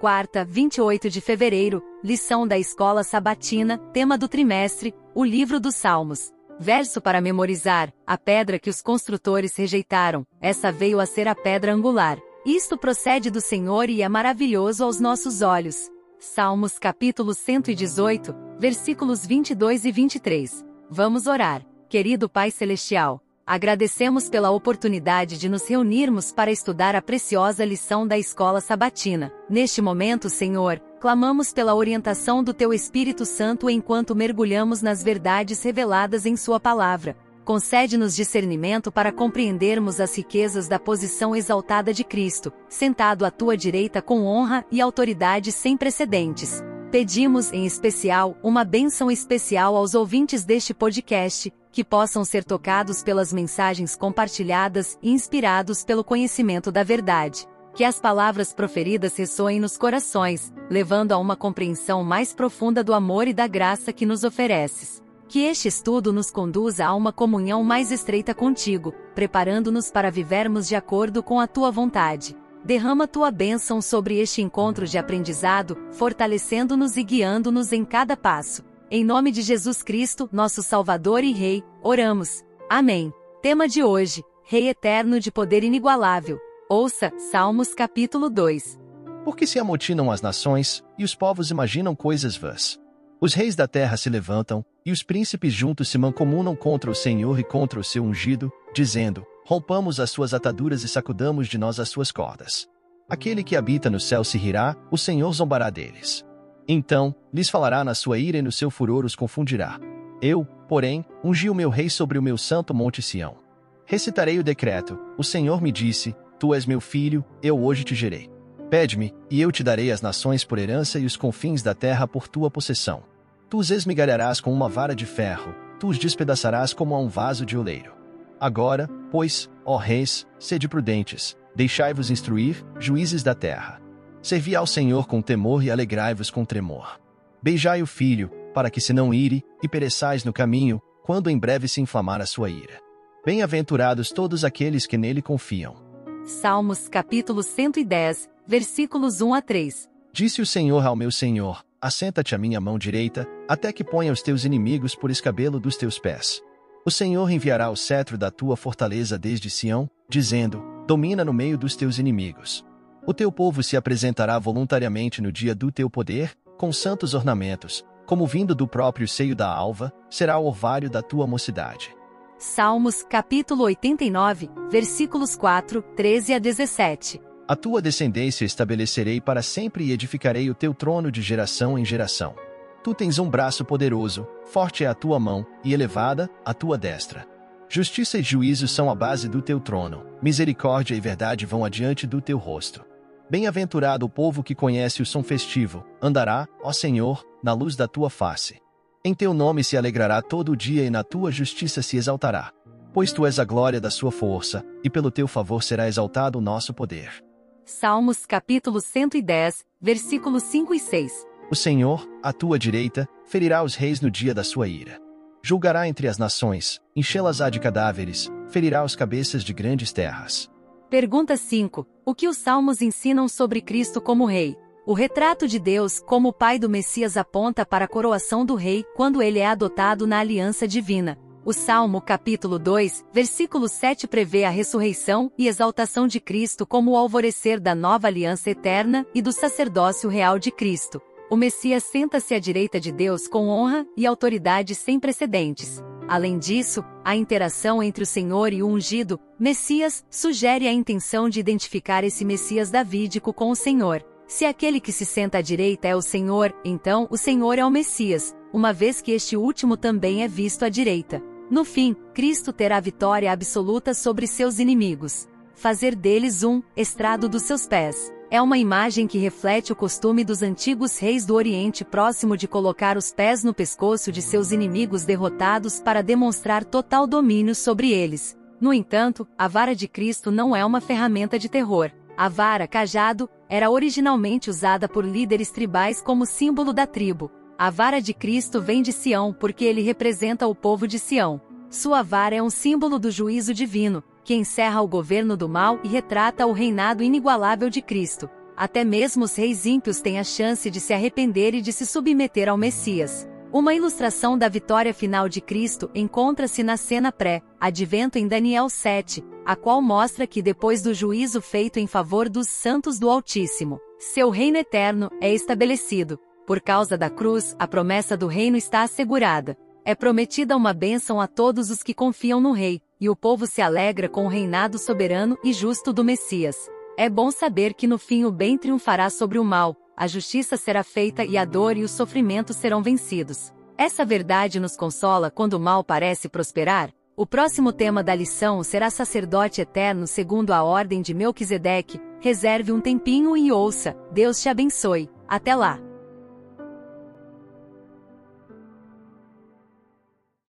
Quarta, 28 de fevereiro, lição da escola sabatina, tema do trimestre, o livro dos Salmos. Verso para memorizar: a pedra que os construtores rejeitaram, essa veio a ser a pedra angular. Isto procede do Senhor e é maravilhoso aos nossos olhos. Salmos capítulo 118, versículos 22 e 23. Vamos orar. Querido Pai Celestial, Agradecemos pela oportunidade de nos reunirmos para estudar a preciosa lição da escola sabatina. Neste momento, Senhor, clamamos pela orientação do Teu Espírito Santo enquanto mergulhamos nas verdades reveladas em Sua palavra. Concede-nos discernimento para compreendermos as riquezas da posição exaltada de Cristo, sentado à tua direita com honra e autoridade sem precedentes. Pedimos, em especial, uma bênção especial aos ouvintes deste podcast, que possam ser tocados pelas mensagens compartilhadas e inspirados pelo conhecimento da verdade. Que as palavras proferidas ressoem nos corações, levando a uma compreensão mais profunda do amor e da graça que nos ofereces. Que este estudo nos conduza a uma comunhão mais estreita contigo, preparando-nos para vivermos de acordo com a tua vontade. Derrama tua bênção sobre este encontro de aprendizado, fortalecendo-nos e guiando-nos em cada passo. Em nome de Jesus Cristo, nosso Salvador e Rei, oramos. Amém. Tema de hoje: Rei eterno de poder inigualável. Ouça Salmos capítulo 2. Porque se amotinam as nações, e os povos imaginam coisas vãs. Os reis da terra se levantam, e os príncipes juntos se mancomunam contra o Senhor e contra o seu ungido, dizendo: rompamos as suas ataduras e sacudamos de nós as suas cordas. Aquele que habita no céu se rirá, o Senhor zombará deles. Então, lhes falará na sua ira e no seu furor os confundirá. Eu, porém, ungi o meu rei sobre o meu santo monte Sião. Recitarei o decreto: O Senhor me disse: Tu és meu filho, eu hoje te gerei. Pede-me, e eu te darei as nações por herança e os confins da terra por tua possessão. Tu os esmigalharás com uma vara de ferro, tu os despedaçarás como a um vaso de oleiro. Agora, pois, ó reis, sede prudentes, deixai-vos instruir, juízes da terra. Servi ao Senhor com temor e alegrai-vos com tremor. Beijai o filho, para que se não ire, e pereçais no caminho, quando em breve se inflamar a sua ira. Bem-aventurados todos aqueles que nele confiam. Salmos capítulo 110, versículos 1 a 3. Disse o Senhor ao meu Senhor: Assenta-te à minha mão direita, até que ponha os teus inimigos por escabelo dos teus pés. O Senhor enviará o cetro da tua fortaleza desde Sião, dizendo: Domina no meio dos teus inimigos. O teu povo se apresentará voluntariamente no dia do teu poder, com santos ornamentos, como vindo do próprio seio da alva, será o orvalho da tua mocidade. Salmos capítulo 89, versículos 4, 13 a 17. A tua descendência estabelecerei para sempre e edificarei o teu trono de geração em geração. Tu tens um braço poderoso, forte é a tua mão, e elevada, a tua destra. Justiça e juízo são a base do teu trono, misericórdia e verdade vão adiante do teu rosto. Bem-aventurado o povo que conhece o som festivo, andará, ó Senhor, na luz da tua face. Em teu nome se alegrará todo o dia e na tua justiça se exaltará. Pois tu és a glória da sua força, e pelo teu favor será exaltado o nosso poder. Salmos capítulo 110, versículos 5 e 6. O Senhor, à tua direita, ferirá os reis no dia da sua ira. Julgará entre as nações, enchê-las-á de cadáveres, ferirá os cabeças de grandes terras. Pergunta 5. O que os salmos ensinam sobre Cristo como rei? O retrato de Deus como pai do Messias aponta para a coroação do rei quando ele é adotado na aliança divina. O Salmo capítulo 2, versículo 7 prevê a ressurreição e exaltação de Cristo como o alvorecer da nova aliança eterna e do sacerdócio real de Cristo. O Messias senta-se à direita de Deus com honra e autoridade sem precedentes. Além disso, a interação entre o Senhor e o ungido, Messias, sugere a intenção de identificar esse Messias davídico com o Senhor. Se aquele que se senta à direita é o Senhor, então o Senhor é o Messias, uma vez que este último também é visto à direita. No fim, Cristo terá vitória absoluta sobre seus inimigos. Fazer deles um estrado dos seus pés é uma imagem que reflete o costume dos antigos reis do Oriente Próximo de colocar os pés no pescoço de seus inimigos derrotados para demonstrar total domínio sobre eles. No entanto, a vara de Cristo não é uma ferramenta de terror. A vara, cajado, era originalmente usada por líderes tribais como símbolo da tribo. A vara de Cristo vem de Sião porque ele representa o povo de Sião. Sua vara é um símbolo do juízo divino, que encerra o governo do mal e retrata o reinado inigualável de Cristo. Até mesmo os reis ímpios têm a chance de se arrepender e de se submeter ao Messias. Uma ilustração da vitória final de Cristo encontra-se na cena pré-advento em Daniel 7, a qual mostra que depois do juízo feito em favor dos santos do Altíssimo, seu reino eterno é estabelecido. Por causa da cruz, a promessa do reino está assegurada. É prometida uma bênção a todos os que confiam no rei, e o povo se alegra com o reinado soberano e justo do Messias. É bom saber que no fim o bem triunfará sobre o mal, a justiça será feita e a dor e o sofrimento serão vencidos. Essa verdade nos consola quando o mal parece prosperar. O próximo tema da lição será sacerdote eterno segundo a ordem de Melquisedeque. Reserve um tempinho e ouça. Deus te abençoe. Até lá!